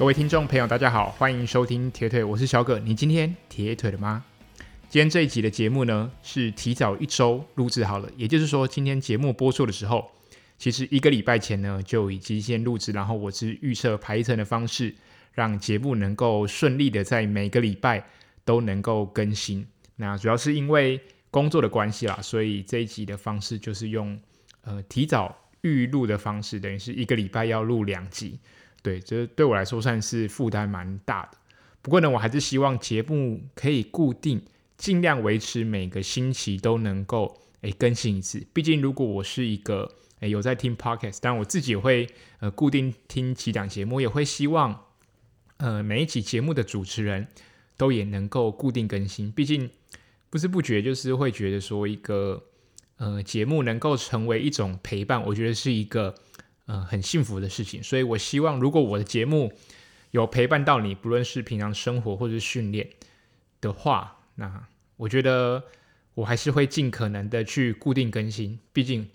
各位听众朋友，大家好，欢迎收听铁腿，我是小葛。你今天铁腿了吗？今天这一集的节目呢，是提早一周录制好了，也就是说，今天节目播出的时候，其实一个礼拜前呢就已经先录制，然后我是预测排程的方式，让节目能够顺利的在每个礼拜都能够更新。那主要是因为工作的关系啦，所以这一集的方式就是用呃提早预录的方式，等于是一个礼拜要录两集。对，这对我来说算是负担蛮大的。不过呢，我还是希望节目可以固定，尽量维持每个星期都能够诶更新一次。毕竟，如果我是一个诶有在听 Podcast，但我自己也会呃固定听几档节目，也会希望呃每一期节目的主持人都也能够固定更新。毕竟不知不觉就是会觉得说一个呃节目能够成为一种陪伴，我觉得是一个。呃，很幸福的事情，所以我希望，如果我的节目有陪伴到你，不论是平常生活或者是训练的话，那我觉得我还是会尽可能的去固定更新。毕竟，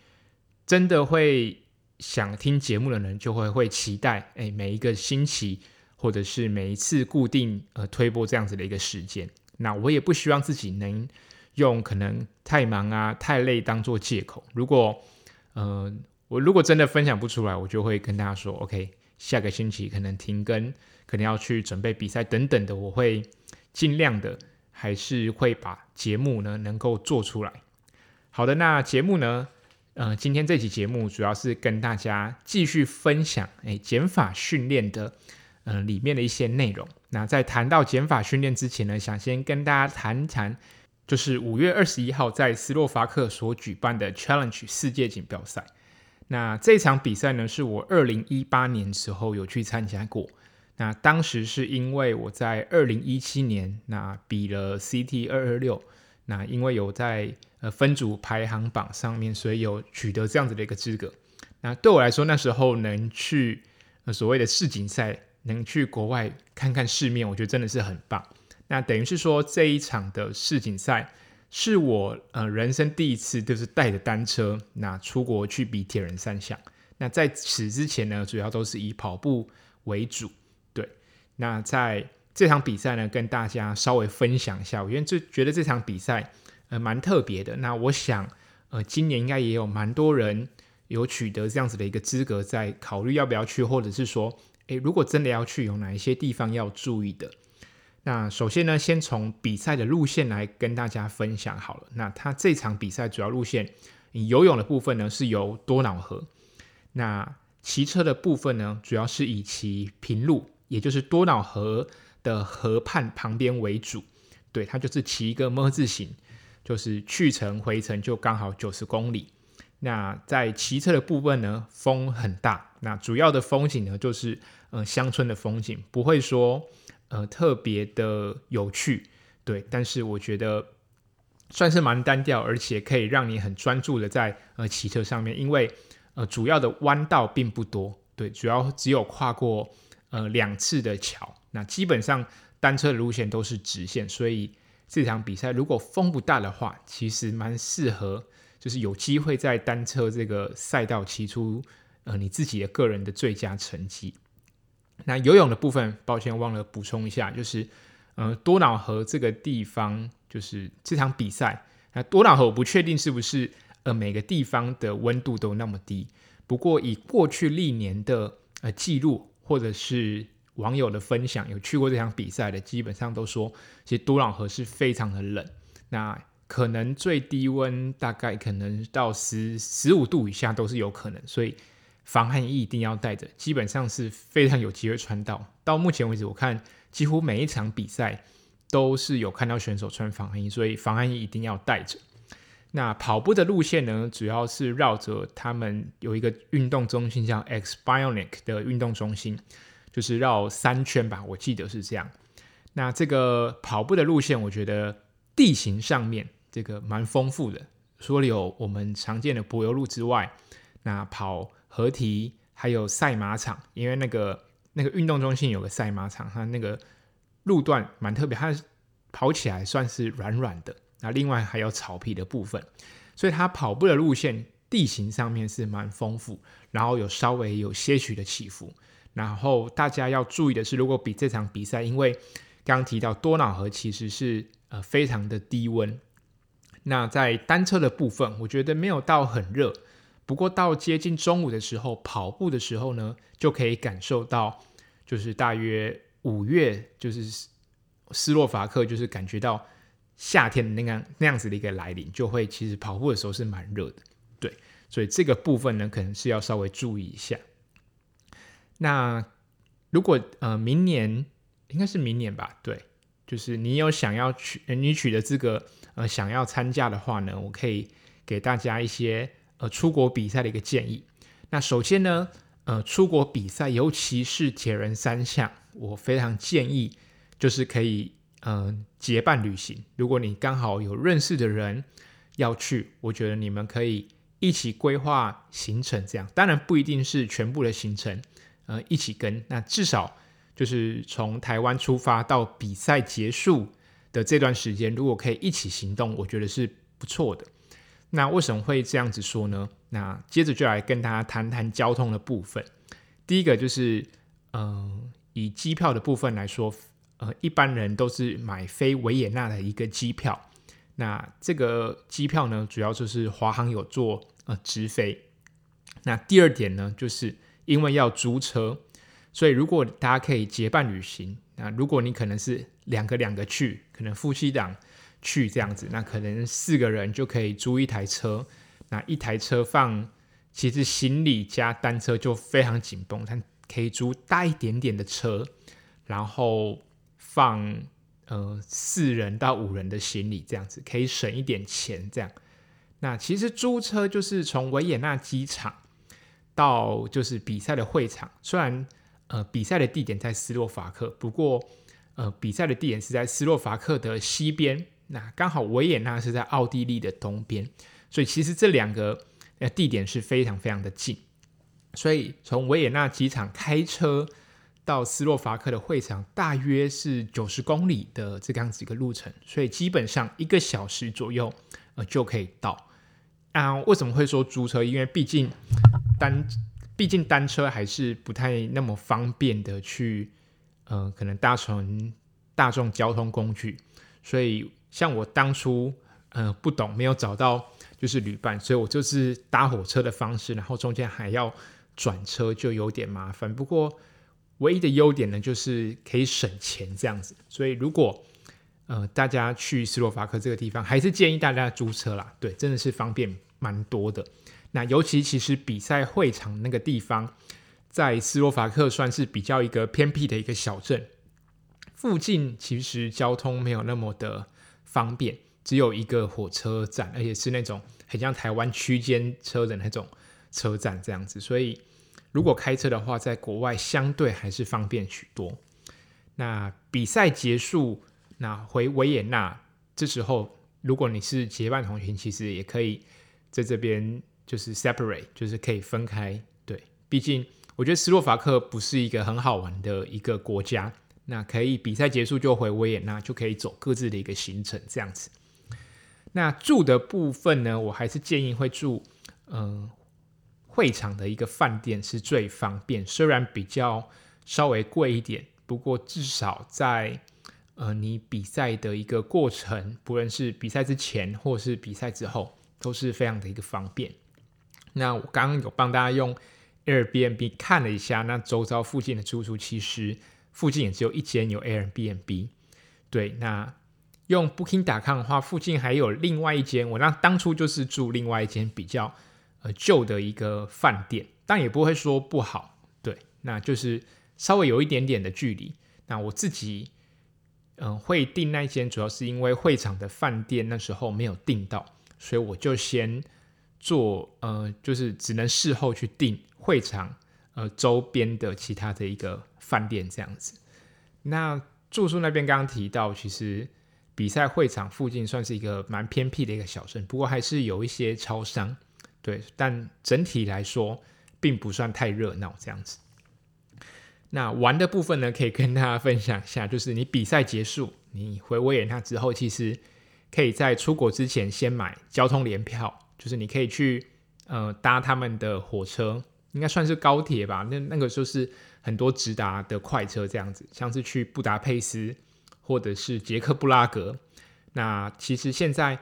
真的会想听节目的人，就会会期待，哎，每一个星期或者是每一次固定呃推播这样子的一个时间。那我也不希望自己能用可能太忙啊、太累当做借口。如果，嗯、呃。我如果真的分享不出来，我就会跟大家说，OK，下个星期可能停更，可能要去准备比赛等等的，我会尽量的，还是会把节目呢能够做出来。好的，那节目呢，呃，今天这期节目主要是跟大家继续分享，哎，减法训练的，呃，里面的一些内容。那在谈到减法训练之前呢，想先跟大家谈谈，就是五月二十一号在斯洛伐克所举办的 Challenge 世界锦标赛。那这场比赛呢，是我二零一八年时候有去参加过。那当时是因为我在二零一七年那比了 CT 二二六，那因为有在呃分组排行榜上面，所以有取得这样子的一个资格。那对我来说，那时候能去呃所谓的世锦赛，能去国外看看世面，我觉得真的是很棒。那等于是说这一场的世锦赛。是我呃人生第一次，就是带着单车那出国去比铁人三项。那在此之前呢，主要都是以跑步为主。对，那在这场比赛呢，跟大家稍微分享一下，我因为就觉得这场比赛呃蛮特别的。那我想呃今年应该也有蛮多人有取得这样子的一个资格，在考虑要不要去，或者是说，诶，如果真的要去，有哪一些地方要注意的？那首先呢，先从比赛的路线来跟大家分享好了。那它这场比赛主要路线，你游泳的部分呢是由多瑙河，那骑车的部分呢，主要是以骑平路，也就是多瑙河的河畔旁边为主。对，它就是骑一个 ㄇ 字形，就是去程回程就刚好九十公里。那在骑车的部分呢，风很大，那主要的风景呢就是呃乡村的风景，不会说。呃，特别的有趣，对，但是我觉得算是蛮单调，而且可以让你很专注的在呃骑车上面，因为呃主要的弯道并不多，对，主要只有跨过呃两次的桥，那基本上单车的路线都是直线，所以这场比赛如果风不大的话，其实蛮适合，就是有机会在单车这个赛道骑出呃你自己的个人的最佳成绩。那游泳的部分，抱歉忘了补充一下，就是，呃，多瑙河这个地方，就是这场比赛，那多瑙河我不确定是不是呃每个地方的温度都那么低，不过以过去历年的呃记录或者是网友的分享，有去过这场比赛的，基本上都说，其实多瑙河是非常的冷，那可能最低温大概可能到十十五度以下都是有可能，所以。防寒衣一定要带着，基本上是非常有机会穿到。到目前为止，我看几乎每一场比赛都是有看到选手穿防寒衣，所以防寒衣一定要带着。那跑步的路线呢，主要是绕着他们有一个运动中心叫 X Bionic 的运动中心，就是绕三圈吧，我记得是这样。那这个跑步的路线，我觉得地形上面这个蛮丰富的，除了有我们常见的柏油路之外，那跑。河堤还有赛马场，因为那个那个运动中心有个赛马场，它那个路段蛮特别，它跑起来算是软软的。那另外还有草皮的部分，所以它跑步的路线地形上面是蛮丰富，然后有稍微有些许的起伏。然后大家要注意的是，如果比这场比赛，因为刚刚提到多瑙河其实是呃非常的低温，那在单车的部分，我觉得没有到很热，不过到接近中午的时候，跑步的时候呢，就可以感受到，就是大约五月，就是斯洛伐克，就是感觉到夏天的那样那样子的一个来临，就会其实跑步的时候是蛮热的，对，所以这个部分呢，可能是要稍微注意一下。那如果呃明年应该是明年吧，对，就是你有想要取你取得资格呃想要参加的话呢，我可以给大家一些出国比赛的一个建议。那首先呢，呃出国比赛，尤其是铁人三项，我非常建议就是可以嗯、结伴旅行。如果你刚好有认识的人要去，我觉得你们可以一起规划行程，这样当然不一定是全部的行程。呃，一起跟，那至少就是从台湾出发到比赛结束的这段时间，如果可以一起行动，我觉得是不错的。那为什么会这样子说呢？那接着就来跟大家谈谈交通的部分。第一个就是，嗯、以机票的部分来说，呃，一般人都是买飞维也纳的一个机票。那这个机票呢，主要就是华航有做呃直飞。那第二点呢，就是。因为要租车，所以如果大家可以结伴旅行，那如果你可能是两个两个去，可能夫妻档去这样子，那可能四个人就可以租一台车。那一台车放，其实行李加单车就非常紧绷，它可以租大一点点的车，然后放呃四人到五人的行李这样子，可以省一点钱这样。那其实租车就是从维也纳机场。到就是比赛的会场，虽然呃比赛的地点在斯洛伐克，不过呃比赛的地点是在斯洛伐克的西边，那刚好维也纳是在奥地利的东边，所以其实这两个呃地点是非常非常的近，所以从维也纳机场开车到斯洛伐克的会场大约是九十公里的这样子一个路程，所以基本上一个小时左右呃就可以到。啊，为什么会说租车？因为毕竟。单，毕竟单车还是不太那么方便的去，呃，可能搭乘大众交通工具，所以像我当初，呃，不懂，没有找到就是旅伴，所以我就是搭火车的方式，然后中间还要转车，就有点麻烦。不过唯一的优点呢，就是可以省钱这样子。所以如果呃大家去斯洛伐克这个地方，还是建议大家租车啦，对，真的是方便蛮多的。那尤其其实比赛会场那个地方，在斯洛伐克算是比较一个偏僻的一个小镇，附近其实交通没有那么的方便，只有一个火车站，而且是那种很像台湾区间车的那种车站这样子，所以如果开车的话，在国外相对还是方便许多。那比赛结束，那回维也纳，这时候如果你是结伴同行，其实也可以在这边。就是 separate，就是可以分开。对，毕竟我觉得斯洛伐克不是一个很好玩的一个国家。那可以比赛结束就回维也纳，就可以走各自的一个行程这样子。那住的部分呢，我还是建议会住嗯、会场的一个饭店是最方便，虽然比较稍微贵一点，不过至少在呃你比赛的一个过程，不论是比赛之前或是比赛之后，都是非常的一个方便。那我刚刚有帮大家用 Airbnb 看了一下，那周遭附近的住宿其实附近也只有一间有 Airbnb。对，那用 Booking.com 的话，附近还有另外一间，我那当初就是住另外一间比较呃旧的一个饭店，但也不会说不好。对，那就是稍微有一点点的距离。那我自己嗯、会订那间，主要是因为会场的饭店那时候没有订到，所以我就先。做呃，就是只能事后去订会场呃周边的其他的一个饭店这样子。那住宿那边刚刚提到，其实比赛会场附近算是一个蛮偏僻的一个小镇，不过还是有一些超商，对，但整体来说并不算太热闹这样子。那玩的部分呢，可以跟大家分享一下，就是你比赛结束，你回维也纳之后，其实可以在出国之前先买交通联票。就是你可以去呃搭他们的火车，应该算是高铁吧。那那个就是很多直达的快车这样子，像是去布达佩斯或者是捷克布拉格。那其实现在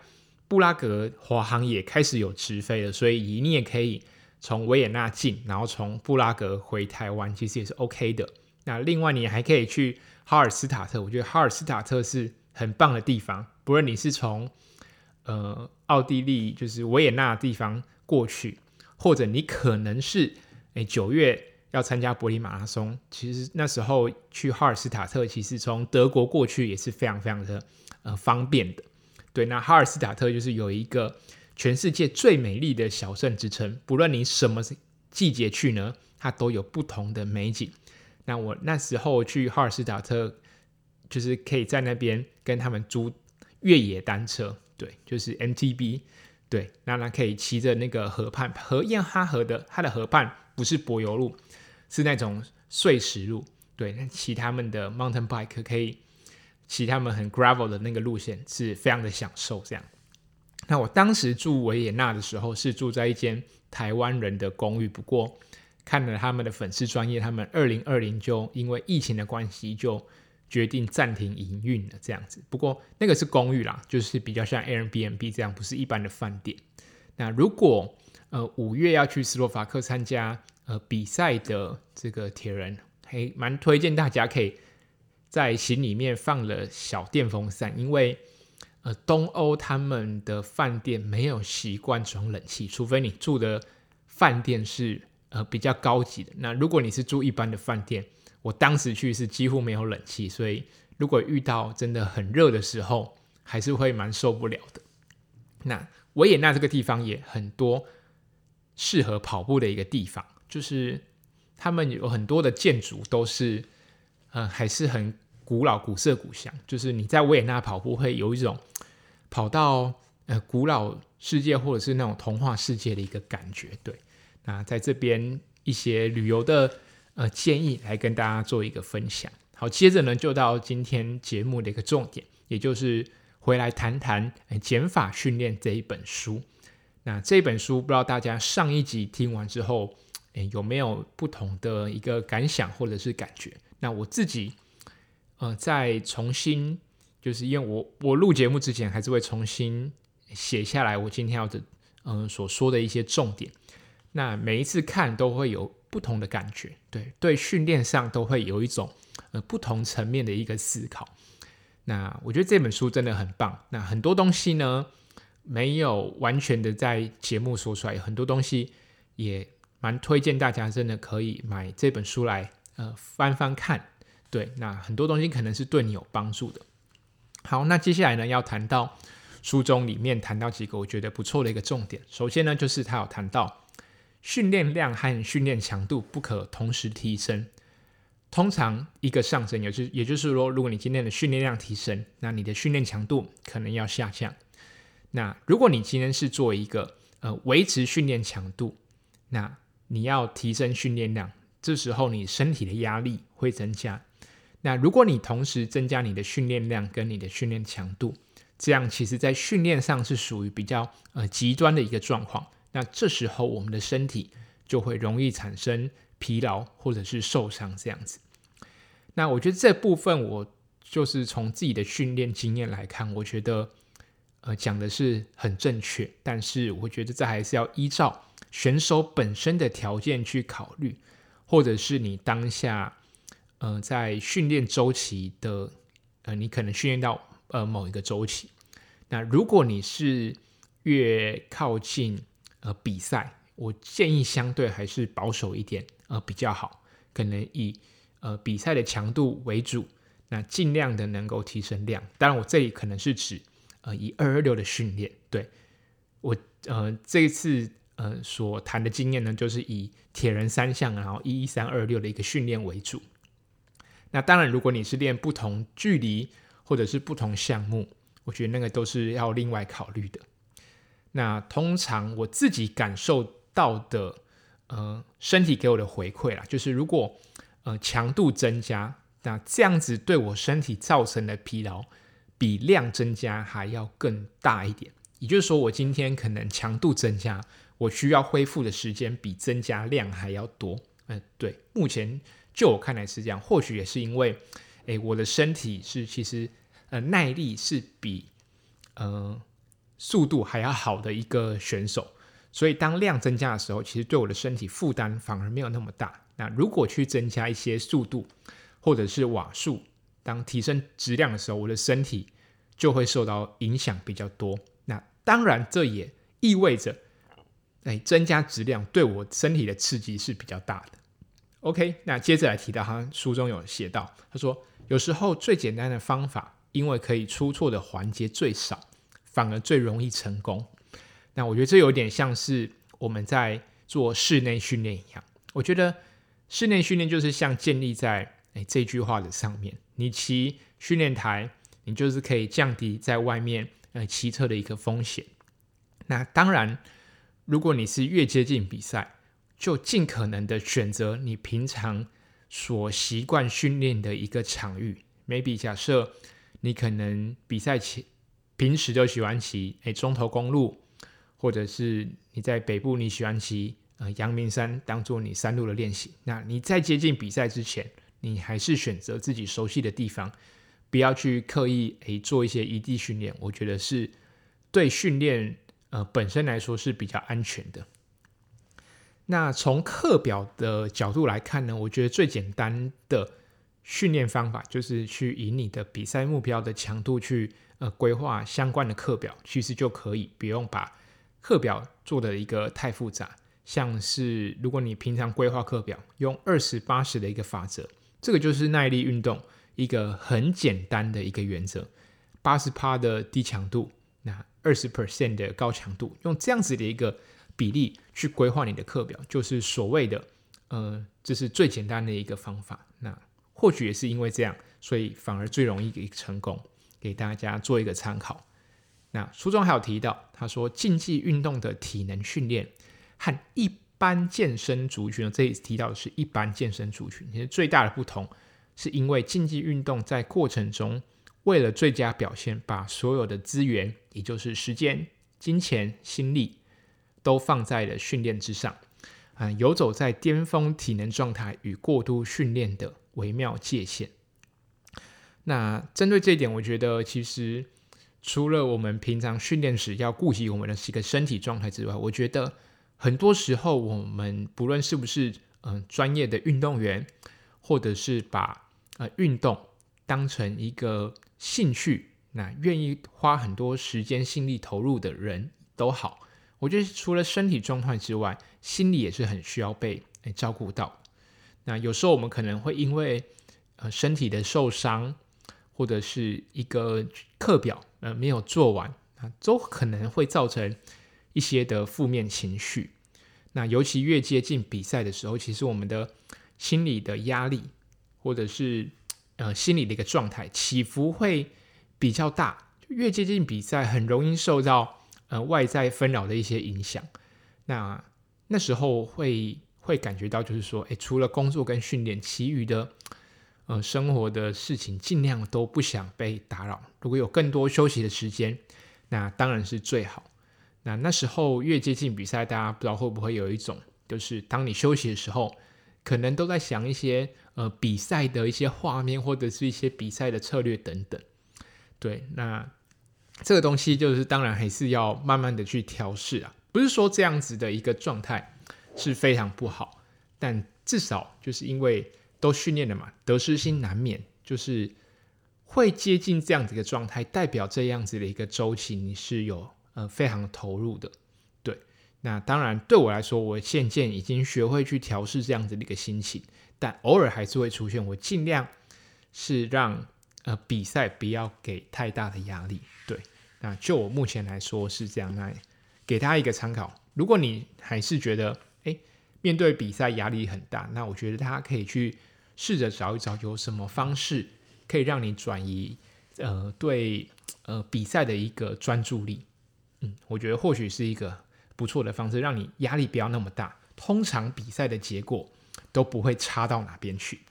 布拉格华航也开始有直飞了，所以你也可以从维也纳进，然后从布拉格回台湾，其实也是 OK 的。那另外你还可以去哈尔斯塔特，我觉得哈尔斯塔特是很棒的地方，不论你是从呃奥地利就是维也纳地方过去。或者你可能是诶九月要参加柏林马拉松，其实那时候去哈尔斯塔特，其实从德国过去也是非常非常的呃方便的。对，那哈尔斯塔特就是有一个全世界最美丽的小镇之称，不论你什么季节去呢，它都有不同的美景。那我那时候去哈尔斯塔特，就是可以在那边跟他们租越野单车，对，就是 MTB。对，那他可以骑着那个河畔，河燕哈河的，它的河畔不是柏油路，是那种碎石路。对，那骑他们的 mountain bike 可以骑他们很 gravel 的那个路线，是非常的享受。这样，那我当时住维也纳的时候，是住在一间台湾人的公寓，不过看了他们的粉丝专业，他们二零二零就因为疫情的关系就。决定暂停营运了，这样子。不过那个是公寓啦，就是比较像 Airbnb 这样，不是一般的饭店。那如果呃五月要去斯洛伐克参加呃比赛的这个铁人，还蛮推荐大家可以在行李里面放了小电风扇，因为呃东欧他们的饭店没有习惯装冷气，除非你住的饭店是呃比较高级的。那如果你是住一般的饭店，我当时去是几乎没有冷气，所以如果遇到真的很热的时候，还是会蛮受不了的。那维也纳这个地方也很多适合跑步的一个地方，就是他们有很多的建筑都是，呃，还是很古老、古色古香。就是你在维也纳跑步会有一种跑到呃古老世界或者是那种童话世界的一个感觉。对，那在这边一些旅游的。呃，建议来跟大家做一个分享。好，接着呢，就到今天节目的一个重点，也就是回来谈谈《减法训练》这一本书。那这本书，不知道大家上一集听完之后，诶，有没有不同的一个感想或者是感觉？那我自己，呃，再重新，就是因为我我录节目之前，还是会重新写下来我今天要的，嗯、所说的一些重点。那每一次看都会有。不同的感觉，对对，训练上都会有一种呃不同层面的一个思考。那我觉得这本书真的很棒。那很多东西呢，没有完全的在节目说出来，很多东西也蛮推荐大家真的可以买这本书来呃翻翻看。对，那很多东西可能是对你有帮助的。好，那接下来呢，要谈到书中里面谈到几个我觉得不错的一个重点。首先呢，就是他有谈到。训练量和训练强度不可同时提升，通常一个上升，也就是也就是说，如果你今天的训练量提升，那你的训练强度可能要下降。那如果你今天是做一个呃维持训练强度，那你要提升训练量，这时候你身体的压力会增加。那如果你同时增加你的训练量跟你的训练强度，这样其实在训练上是属于比较呃极端的一个状况。那这时候，我们的身体就会容易产生疲劳或者是受伤这样子。那我觉得这部分，我就是从自己的训练经验来看，我觉得呃讲的是很正确。但是我觉得这还是要依照选手本身的条件去考虑，或者是你当下呃在训练周期的呃，你可能训练到呃某一个周期。那如果你是越靠近呃，比赛我建议相对还是保守一点，呃，比较好，可能以呃比赛的强度为主，那尽量的能够提升量。当然，我这里可能是指呃以二二六的训练，对我呃这一次呃所谈的经验呢，就是以铁人三项，然后一一三二六的一个训练为主。那当然，如果你是练不同距离或者是不同项目，我觉得那个都是要另外考虑的。那通常我自己感受到的，呃，身体给我的回馈啦，就是如果呃强度增加，那这样子对我身体造成的疲劳比量增加还要更大一点。也就是说，我今天可能强度增加，我需要恢复的时间比增加量还要多。嗯、呃，对，目前就我看来是这样。或许也是因为，诶，我的身体是其实呃耐力是比呃速度还要好的一个选手，所以当量增加的时候，其实对我的身体负担反而没有那么大。那如果去增加一些速度或者是瓦数，当提升质量的时候，我的身体就会受到影响比较多。那当然，这也意味着。哎，增加质量对我身体的刺激是比较大的。OK，那接着来提到，他书中有写到，他说有时候最简单的方法，因为可以出错的环节最少，反而最容易成功。那我觉得这有点像是我们在做室内训练一样。我觉得室内训练就是像建立在哎这句话的上面。你骑训练台，你就是可以降低在外面呃骑车的一个风险。那当然。如果你是越接近比赛，就尽可能的选择你平常所习惯训练的一个场域。maybe 假设你可能比赛前平时就喜欢骑诶中投公路，或者是你在北部你喜欢骑呃阳明山当做你山路的练习。那你在接近比赛之前，你还是选择自己熟悉的地方，不要去刻意诶做一些异地训练。我觉得是对训练。呃，本身来说是比较安全的。那从课表的角度来看呢，我觉得最简单的训练方法就是去以你的比赛目标的强度去呃规划相关的课表，其实就可以不用把课表做的一个太复杂。像是如果你平常规划课表用二十八十的一个法则，这个就是耐力运动一个很简单的一个原则，八十趴的低强度。那二十 percent 的高强度，用这样子的一个比例去规划你的课表，就是所谓的，呃，这是最简单的一个方法。那或许也是因为这样，所以反而最容易给成功，给大家做一个参考。那书中还有提到，他说竞技运动的体能训练和一般健身族群，这里提到的是一般健身族群，其实最大的不同是因为竞技运动在过程中。为了最佳表现，把所有的资源，也就是时间、金钱、心力，都放在了训练之上，啊，游走在巅峰体能状态与过度训练的微妙界限。那针对这一点，我觉得其实除了我们平常训练时要顾及我们的一个身体状态之外，我觉得很多时候我们不论是不是嗯、专业的运动员，或者是把呃运动当成一个兴趣，那愿意花很多时间心力投入的人都好，我觉得除了身体状态之外，心理也是很需要被照顾到。那有时候我们可能会因为呃身体的受伤，或者是一个课表呃没有做完啊，都可能会造成一些的负面情绪。那尤其越接近比赛的时候，其实我们的心理的压力，或者是呃，心理的一个状态起伏会比较大，越接近比赛，很容易受到呃外在纷扰的一些影响。那那时候会会感觉到，就是说，诶，除了工作跟训练，其余的呃生活的事情，尽量都不想被打扰。如果有更多休息的时间，那当然是最好。那那时候越接近比赛，大家不知道会不会有一种，就是当你休息的时候，可能都在想一些。呃，比赛的一些画面，或者是一些比赛的策略等等，对，那这个东西就是当然还是要慢慢的去调试啊，不是说这样子的一个状态是非常不好，但至少就是因为都训练了嘛，得失心难免，就是会接近这样子一个状态，代表这样子的一个周期你是有呃非常投入的，对，那当然对我来说，我渐渐已经学会去调试这样子的一个心情。但偶尔还是会出现，我尽量是让呃比赛不要给太大的压力。对，那就我目前来说是这样，那给大家一个参考。如果你还是觉得诶面对比赛压力很大，那我觉得大家可以去试着找一找有什么方式可以让你转移呃对呃比赛的一个专注力。嗯，我觉得或许是一个不错的方式，让你压力不要那么大。通常比赛的结果。都不会差到哪边去。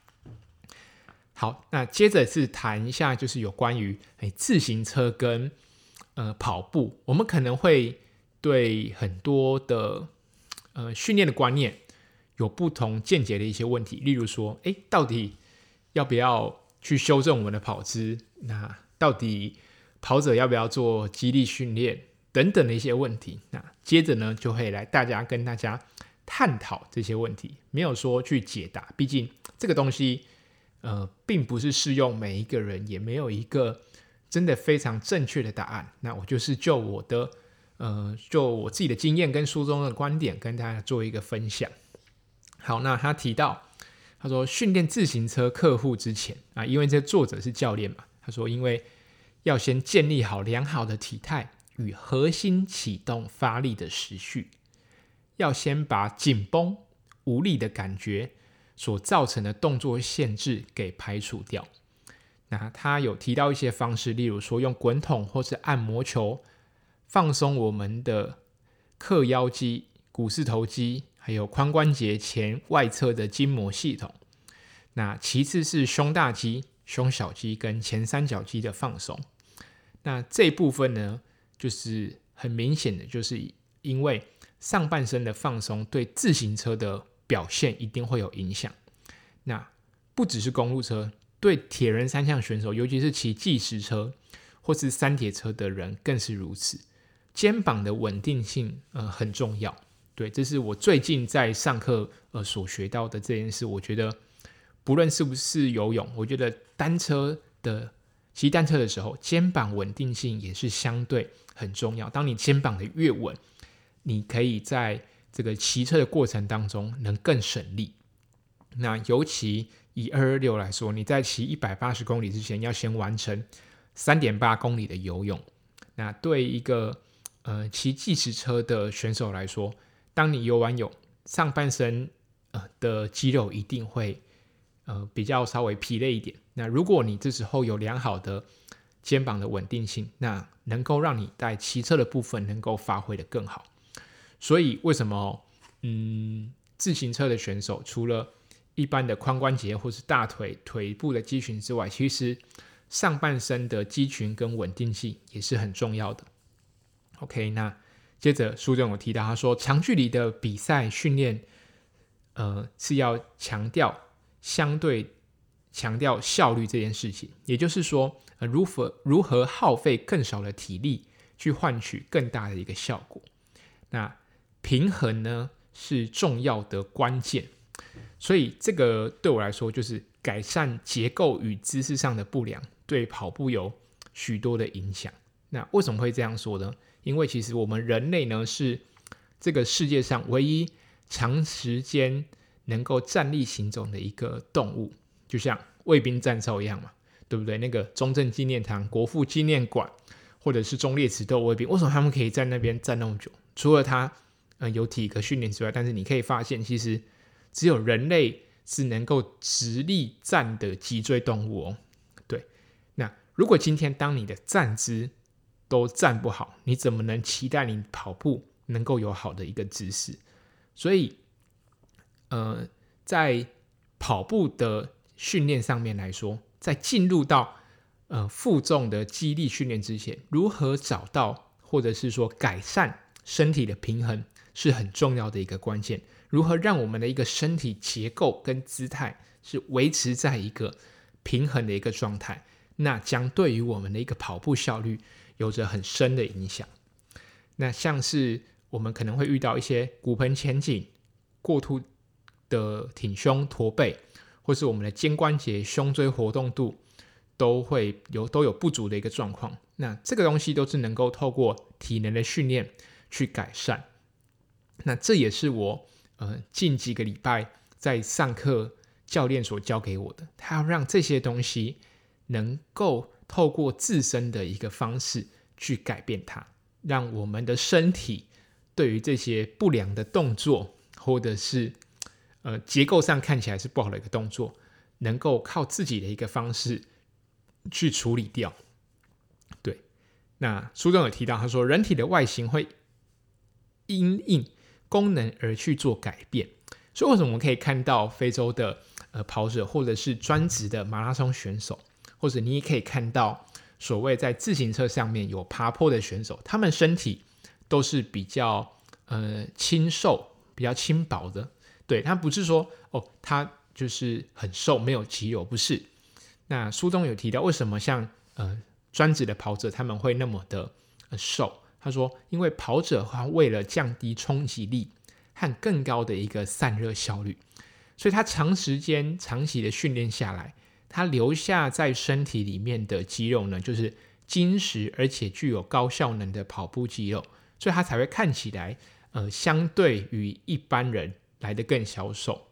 好，那接着是谈一下，就是有关于诶自行车跟呃跑步，我们可能会对很多的呃训练的观念有不同见解的一些问题，例如说，诶，到底要不要去修正我们的跑姿？那到底跑者要不要做肌力训练等等的一些问题？那接着呢，就会来大家跟大家探讨这些问题，没有说去解答，毕竟这个东西呃并不是适用每一个人，也没有一个真的非常正确的答案。那我就是就我的。呃，就我自己的经验跟书中的观点，跟大家做一个分享。好，那他提到，他说训练自行车客户之前啊，因为这作者是教练嘛，他说因为要先建立好良好的体态与核心启动发力的时序，要先把紧绷无力的感觉所造成的动作限制给排除掉。那他有提到一些方式，例如说用滚筒或是按摩球。放松我们的髁腰肌、股四头肌，还有髋关节前外侧的筋膜系统。那其次是胸大肌、胸小肌跟前三角肌的放松。那这部分呢，就是很明显的，就是因为上半身的放松对自行车的表现一定会有影响。那不只是公路车，对铁人三项选手，尤其是骑计时车或是三铁车的人，更是如此。肩膀的稳定性，呃，很重要。对，这是我最近在上课，呃，所学到的这件事。我觉得，不论是不是游泳，我觉得单车的骑单车的时候，肩膀稳定性也是相对很重要。当你肩膀的越稳，你可以在这个骑车的过程当中能更省力。那尤其以二二六来说，你在骑一百八十公里之前，要先完成三点八公里的游泳。那对一个呃，骑计时车的选手来说，当你游完泳，上半身呃的肌肉一定会呃比较稍微疲累一点。那如果你这时候有良好的肩膀的稳定性，那能够让你在骑车的部分能够发挥得更好。所以为什么嗯自行车的选手除了一般的髋关节或是大腿腿部的肌群之外，其实上半身的肌群跟稳定性也是很重要的。OK，那接着书中有提到，他说长距离的比赛训练，呃，是要强调相对强调效率这件事情，也就是说，呃，如何如何耗费更少的体力去换取更大的一个效果。那平衡呢是重要的关键，所以这个对我来说就是改善结构与姿势上的不良，对跑步有许多的影响。那为什么会这样说呢？因为其实我们人类呢是这个世界上唯一长时间能够站立行走的一个动物，就像卫兵站哨一样嘛，对不对？那个中正纪念堂、国父纪念馆，或者是忠烈祠都有卫兵，为什么他们可以在那边站那么久？除了他呃有体格训练之外，但是你可以发现，其实只有人类是能够直立站的脊椎动物哦。对，那如果今天当你的站姿都站不好，你怎么能期待你跑步能够有好的一个姿势？所以，呃，在跑步的训练上面来说，在进入到呃负重的肌力训练之前，如何找到或者是说改善身体的平衡是很重要的一个关键。如何让我们的一个身体结构跟姿态是维持在一个平衡的一个状态，那将对于我们的一个跑步效率。有着很深的影响。那像是我们可能会遇到一些骨盆前倾、过度的挺胸驼背，或是我们的肩关节、胸椎活动度都会有都有不足的一个状况。那这个东西都是能够透过体能的训练去改善。那这也是我呃近几个礼拜在上课教练所教给我的，他要让这些东西能够。透过自身的一个方式去改变它，让我们的身体对于这些不良的动作，或者是呃结构上看起来是不好的一个动作，能够靠自己的一个方式去处理掉。对，那书中有提到，他说人体的外形会因应功能而去做改变，所以为什么我们可以看到非洲的呃跑者，或者是专职的马拉松选手？或者你也可以看到，所谓在自行车上面有爬坡的选手，他们身体都是比较呃清瘦比较轻薄的。对，他不是说哦，他就是很瘦，没有肌肉，不是。那书中有提到，为什么像呃专职的跑者他们会那么的、呃、瘦？他说，因为跑者他为了降低冲击力和更高的一个散热效率，所以他长时间、长期的训练下来，他留下在身体里面的肌肉呢，就是精实而且具有高效能的跑步肌肉，所以他才会看起来呃相对于一般人来得更消瘦。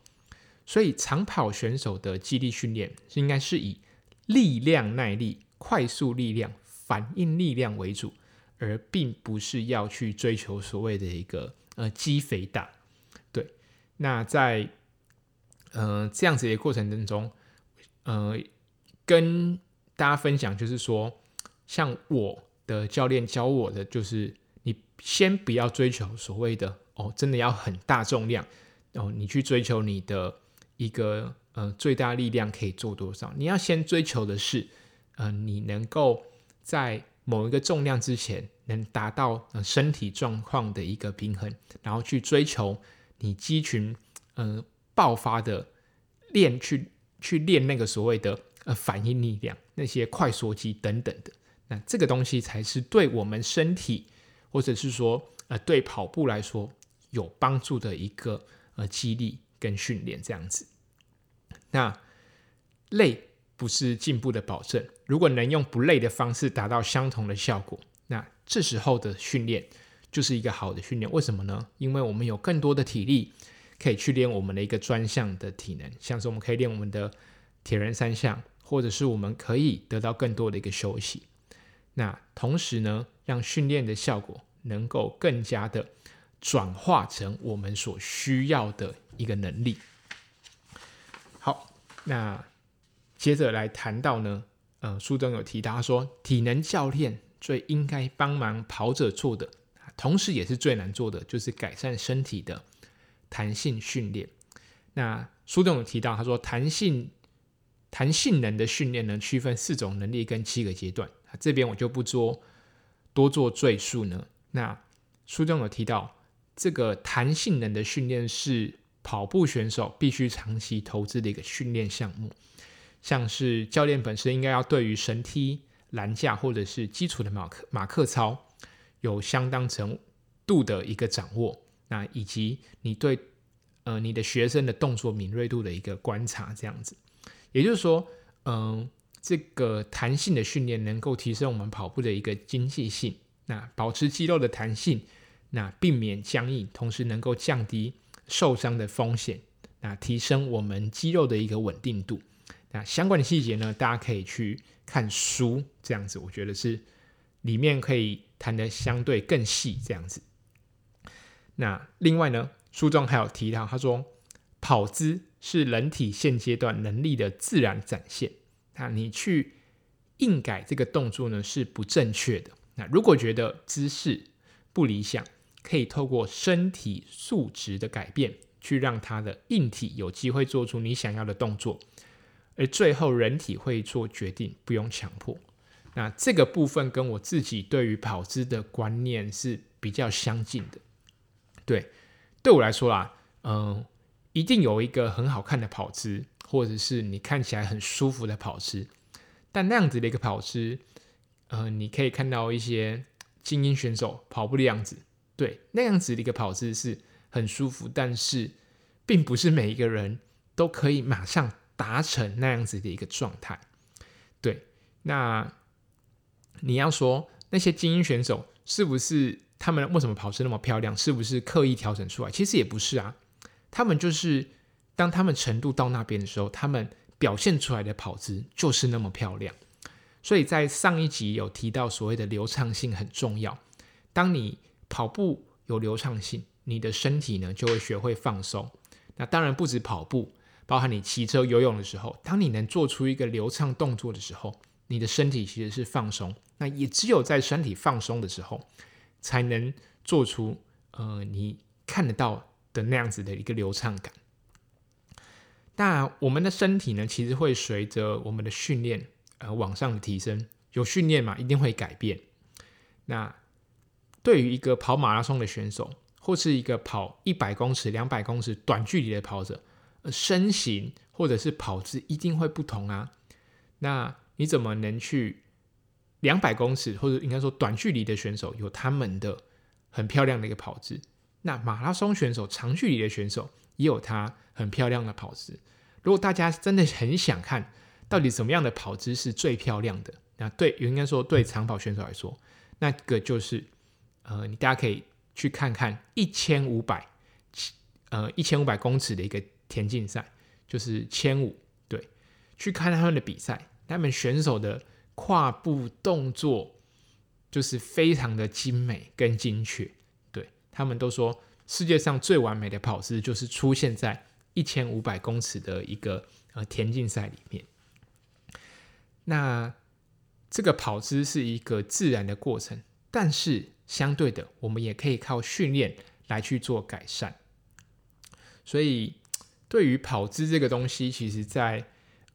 所以长跑选手的肌力训练是应该是以力量耐力、快速力量、反应力量为主。而并不是要去追求所谓的一个呃肌肥大，对。那在呃这样子的过程当中，呃，跟大家分享就是说，像我的教练教我的就是，你先不要追求所谓的哦，真的要很大重量哦，你去追求你的一个呃最大力量可以做多少？你要先追求的是，呃，你能够在某一个重量之前能达到身体状况的一个平衡，然后去追求你肌群呃爆发的练去去练那个所谓的呃反应力量，那些快缩肌等等的，那这个东西才是对我们身体或者是说呃对跑步来说有帮助的一个呃激励跟训练这样子。那累。不是进步的保证。如果能用不累的方式达到相同的效果，那这时候的训练就是一个好的训练。为什么呢？因为我们有更多的体力可以去练我们的一个专项的体能，像是我们可以练我们的铁人三项，或者是我们可以得到更多的一个休息。那同时呢，让训练的效果能够更加的转化成我们所需要的一个能力。好，那。接着来谈到呢，呃，书中有提到，说体能教练最应该帮忙跑者做的，同时也是最难做的，就是改善身体的弹性训练。那书中有提到，他说弹性弹性能的训练呢，区分四种能力跟七个阶段，这边我就不做多做赘述呢。那书中有提到，这个弹性能的训练是跑步选手必须长期投资的一个训练项目。像是教练本身应该要对于绳梯、栏架或者是基础的马克马克操有相当程度的一个掌握，那以及你对呃你的学生的动作敏锐度的一个观察，这样子，也就是说，嗯、这个弹性的训练能够提升我们跑步的一个经济性，那保持肌肉的弹性，那避免僵硬，同时能够降低受伤的风险，那提升我们肌肉的一个稳定度。那相关的细节呢，大家可以去看书，这样子，我觉得是里面可以谈得相对更细，这样子。那另外呢，书中还有提到，他说跑姿是人体现阶段能力的自然展现。那你去硬改这个动作呢，是不正确的。那如果觉得姿势不理想，可以透过身体素质的改变，去让它的硬体有机会做出你想要的动作。而最后，人体会做决定，不用强迫。那这个部分跟我自己对于跑姿的观念是比较相近的。对，对我来说啦，嗯、一定有一个很好看的跑姿，或者是你看起来很舒服的跑姿。但那样子的一个跑姿，呃，你可以看到一些精英选手跑步的样子。对，那样子的一个跑姿是很舒服，但是并不是每一个人都可以马上。达成那样子的一个状态，对，那你要说那些精英选手是不是他们为什么跑姿那么漂亮？是不是刻意调整出来？其实也不是啊，他们就是当他们程度到那边的时候，他们表现出来的跑姿就是那么漂亮。所以在上一集有提到所谓的流畅性很重要，当你跑步有流畅性，你的身体呢就会学会放松。那当然不止跑步。包含你骑车、游泳的时候，当你能做出一个流畅动作的时候，你的身体其实是放松。那也只有在身体放松的时候，才能做出呃你看得到的那样子的一个流畅感。那我们的身体呢，其实会随着我们的训练呃往上的提升，有训练嘛，一定会改变。那对于一个跑马拉松的选手，或是一个跑一百公尺、两百公尺短距离的跑者，身形或者是跑姿一定会不同啊。那你怎么能去两百公尺或者应该说短距离的选手有他们的很漂亮的一个跑姿？那马拉松选手、长距离的选手也有他很漂亮的跑姿。如果大家真的很想看到底什么样的跑姿是最漂亮的，那对，应该说对长跑选手来说，那个就是呃，你大家可以去看看一千五百，呃，一千五百公尺的一个田径赛，就是千五，对，去看他们的比赛，他们选手的跨步动作就是非常的精美跟精确。对他们都说，世界上最完美的跑姿就是出现在一千五百公尺的一个呃田径赛里面。那这个跑姿是一个自然的过程，但是相对的，我们也可以靠训练来去做改善。所以，对于跑姿这个东西，其实在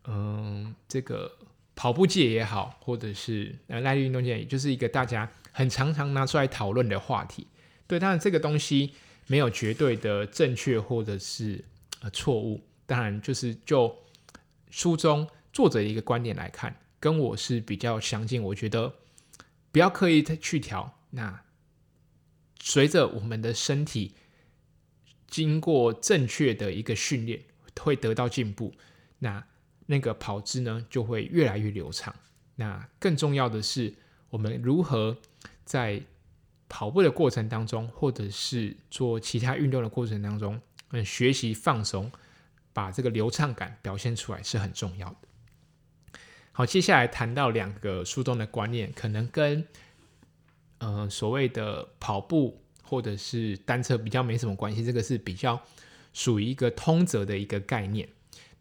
嗯这个跑步界也好，或者是呃耐力运动界，也就是一个大家很常常拿出来讨论的话题。对，当然这个东西没有绝对的正确或者是呃错误。当然，就是就书中作者的一个观点来看，跟我是比较相近。我觉得不要刻意去调。那随着我们的身体经过正确的一个训练，会得到进步。那那个跑姿呢，就会越来越流畅。那更重要的是，我们如何在跑步的过程当中，或者是做其他运动的过程当中，嗯，学习放松，把这个流畅感表现出来是很重要的。好，接下来谈到两个书中的观念，可能跟嗯、所谓的跑步或者是单车比较没什么关系，这个是比较属于一个通则的一个概念。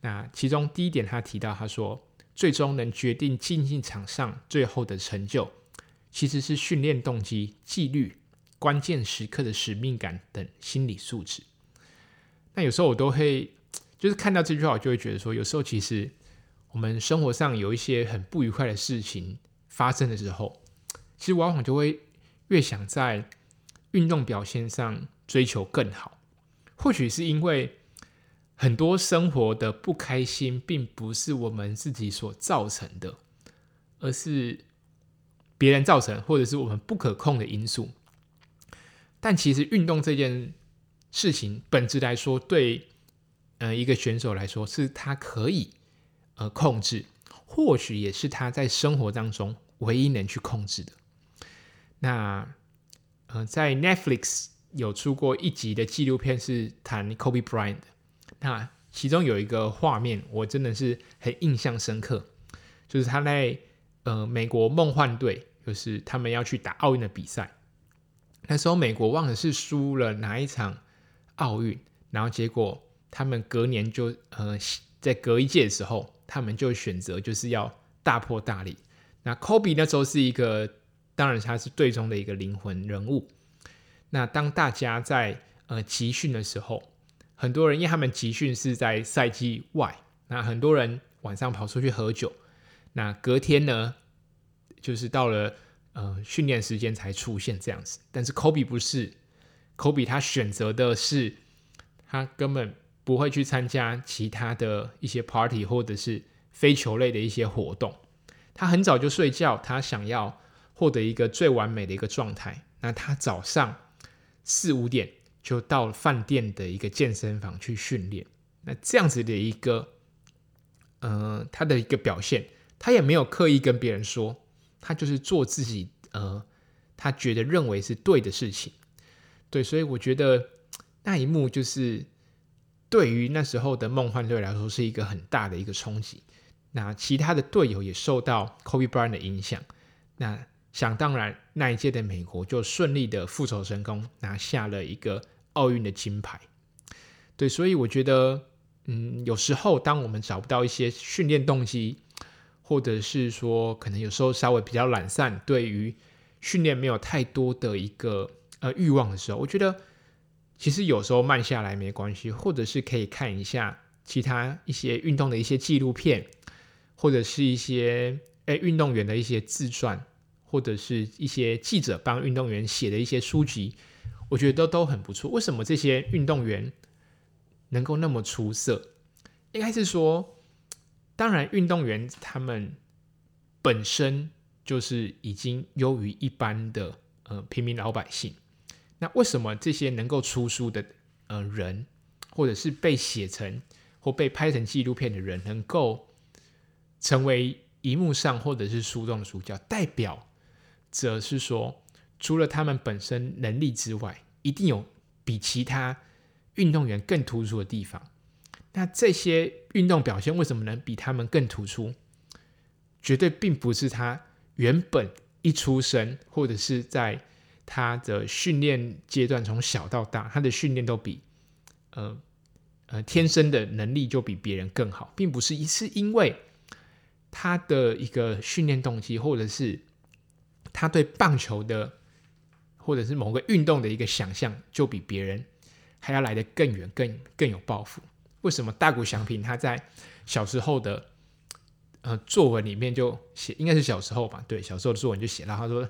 那其中第一点，他提到他说，最终能决定竞技场上最后的成就。其实是训练动机、纪律、关键时刻的使命感等心理素质。那有时候我都会，就是看到这句话，我就会觉得说，有时候其实我们生活上有一些很不愉快的事情发生的时候，其实往往就会越想在运动表现上追求更好。或许是因为很多生活的不开心，并不是我们自己所造成的，而是。别人造成，或者是我们不可控的因素，但其实运动这件事情本质来说，对呃一个选手来说，是他可以呃控制，或许也是他在生活当中唯一能去控制的。那呃，在 Netflix 有出过一集的纪录片是谈 Kobe Bryant，那其中有一个画面，我真的是很印象深刻，就是他在。呃，美国梦幻队就是他们要去打奥运的比赛，那时候美国忘了是输了哪一场奥运，然后结果他们隔年就呃在隔一届的时候，他们就选择就是要大破大立。那 Kobe 那时候是一个，当然他是队中的一个灵魂人物。那当大家在呃集训的时候，很多人因为他们集训是在赛季外，那很多人晚上跑出去喝酒。那隔天呢，就是到了呃训练时间才出现这样子。但是 Kobe 不是，Kobe 他选择的是，他根本不会去参加其他的一些 party 或者是非球类的一些活动。他很早就睡觉，他想要获得一个最完美的一个状态。那他早上四五点就到饭店的一个健身房去训练。那这样子的一个，呃，他的一个表现。他也没有刻意跟别人说，他就是做自己，呃，他觉得认为是对的事情，对，所以我觉得那一幕就是对于那时候的梦幻队来说是一个很大的一个冲击。那其他的队友也受到 Kobe Bryant 的影响，那想当然那一届的美国就顺利的复仇成功，拿下了一个奥运的金牌。对，所以我觉得，嗯，有时候当我们找不到一些训练动机，或者是说，可能有时候稍微比较懒散，对于训练没有太多的一个呃欲望的时候，我觉得其实有时候慢下来没关系，或者是可以看一下其他一些运动的一些纪录片，或者是一些诶运动员的一些自传，或者是一些记者帮运动员写的一些书籍，我觉得都都很不错。为什么这些运动员能够那么出色？应该是说，当然运动员他们本身就是已经优于一般的呃平民老百姓。那为什么这些能够出书的呃人，或者是被写成或被拍成纪录片的人，能够成为荧幕上或者是书中的主角？代表则是说，除了他们本身能力之外，一定有比其他运动员更突出的地方。那这些运动表现为什么能比他们更突出？绝对并不是他原本一出生或者是在。他的训练阶段从小到大，他的训练都比呃呃天生的能力就比别人更好，并不是一是因为他的一个训练动机，或者是他对棒球的或者是某个运动的一个想象，就比别人还要来得更远、更更有抱负。为什么大谷翔平他在小时候的呃作文里面就写，应该是小时候吧？对，小时候的作文就写到，他说。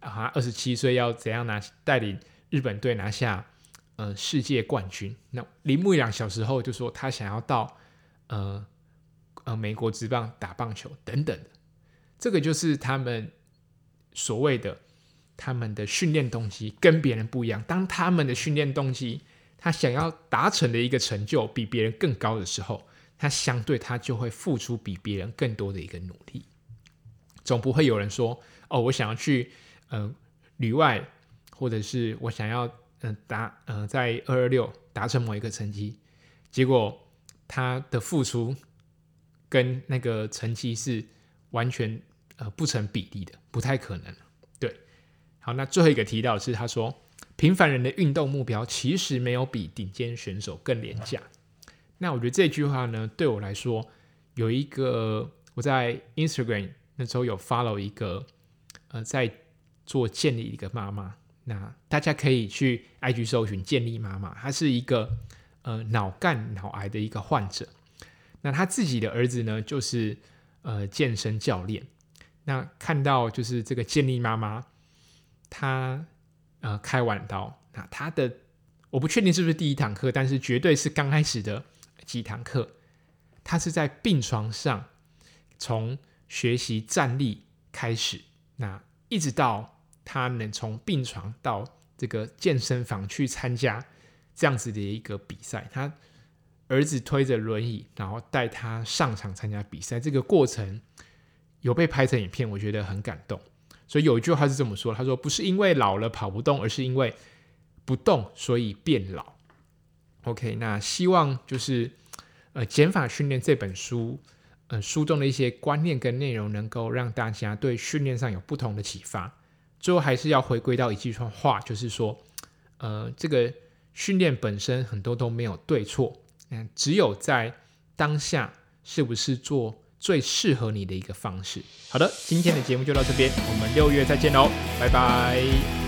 啊，二十七岁要怎样拿带领日本队拿下呃世界冠军？那铃木一朗小时候就说他想要到呃呃美国职棒打棒球等等的，这个就是他们所谓的他们的训练动机跟别人不一样。当他们的训练动机他想要达成的一个成就比别人更高的时候，他相对他就会付出比别人更多的一个努力。总不会有人说哦，我想要去。呃，旅外，或者是我想要嗯、达呃在二二六达成某一个成绩，结果他的付出跟那个成绩是完全呃不成比例的，不太可能。好，那最后一个提到是他说，平凡人的运动目标其实没有比顶尖选手更廉价。那我觉得这句话呢，对我来说有一个我在 Instagram 那时候有 follow 一个呃在。做健力的一个妈妈，那大家可以去 IG 搜寻健力妈妈，她是一个呃脑干脑癌的一个患者。那他自己的儿子呢，就是呃健身教练。那看到就是这个健力妈妈，他呃开完刀，那他的我不确定是不是第一堂课，但是绝对是刚开始的几堂课。他是在病床上从学习站立开始，那一直到。他能从病床到这个健身房去参加这样子的一个比赛，他儿子推着轮椅，然后带他上场参加比赛，这个过程有被拍成影片，我觉得很感动。所以有一句话是这么说：“他说不是因为老了跑不动，而是因为不动所以变老。” OK，那希望就是呃减法训练这本书，呃书中的一些观念跟内容，能够让大家对训练上有不同的启发。最后还是要回归到一句话，就是说，呃，这个训练本身很多都没有对错，嗯，只有在当下是不是做最适合你的一个方式。好的，今天的节目就到这边，我们六月再见喽，拜拜。